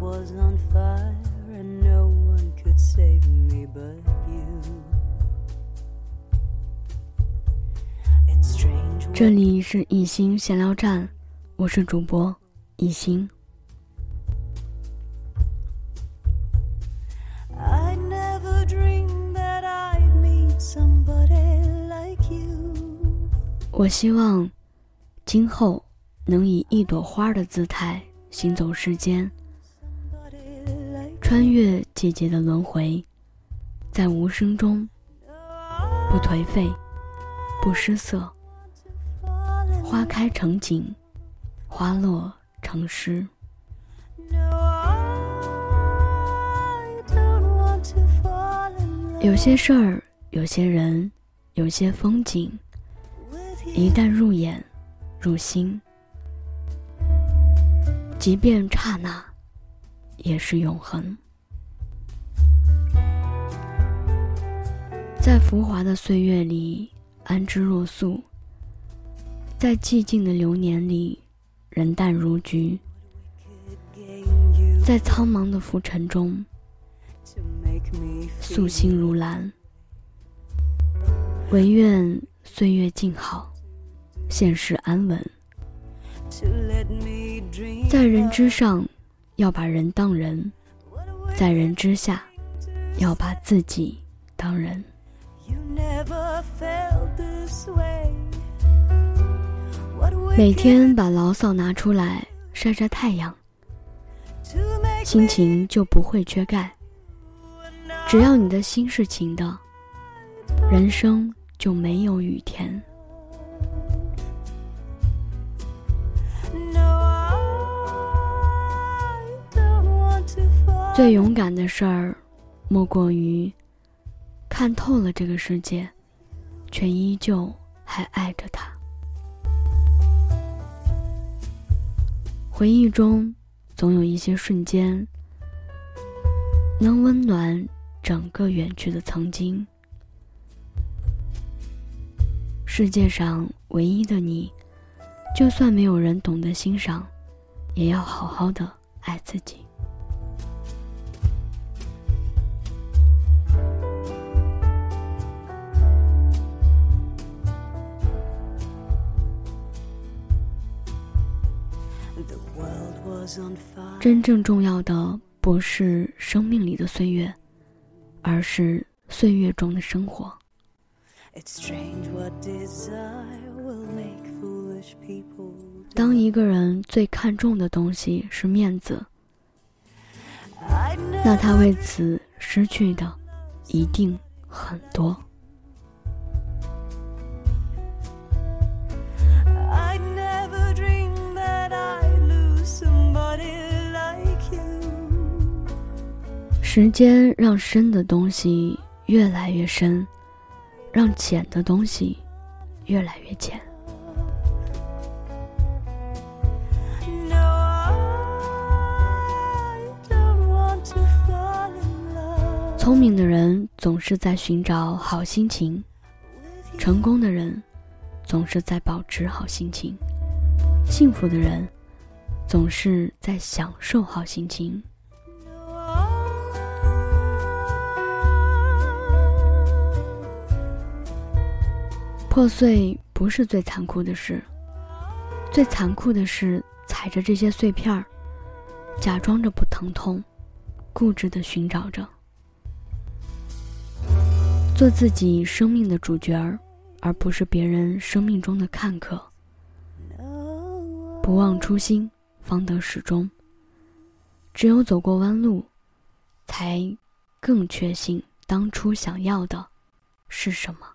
was on fire and no one could save me but you。这里是一心闲聊站，我是主播一心。我希望今后能以一朵花的姿态行走世间。穿越季节的轮回，在无声中不颓废，不失色。花开成景，花落成诗。有些事儿，有些人，有些风景，一旦入眼、入心，即便刹那，也是永恒。在浮华的岁月里，安之若素。在寂静的流年里，人淡如菊；在苍茫的浮尘中，素心如兰。唯愿岁月静好，现世安稳。在人之上，要把人当人；在人之下，要把自己当人。每天把牢骚拿出来晒晒太阳，心情就不会缺钙。只要你的心是晴的，人生就没有雨天。最勇敢的事儿，莫过于看透了这个世界，却依旧还爱着他。回忆中，总有一些瞬间，能温暖整个远去的曾经。世界上唯一的你，就算没有人懂得欣赏，也要好好的爱自己。真正重要的不是生命里的岁月，而是岁月中的生活。当一个人最看重的东西是面子，那他为此失去的一定很多。时间让深的东西越来越深，让浅的东西越来越浅。聪明的人总是在寻找好心情，成功的人总是在保持好心情，幸福的人总是在享受好心情。破碎不是最残酷的事，最残酷的是踩着这些碎片儿，假装着不疼痛，固执的寻找着，做自己生命的主角儿，而不是别人生命中的看客。不忘初心，方得始终。只有走过弯路，才更确信当初想要的是什么。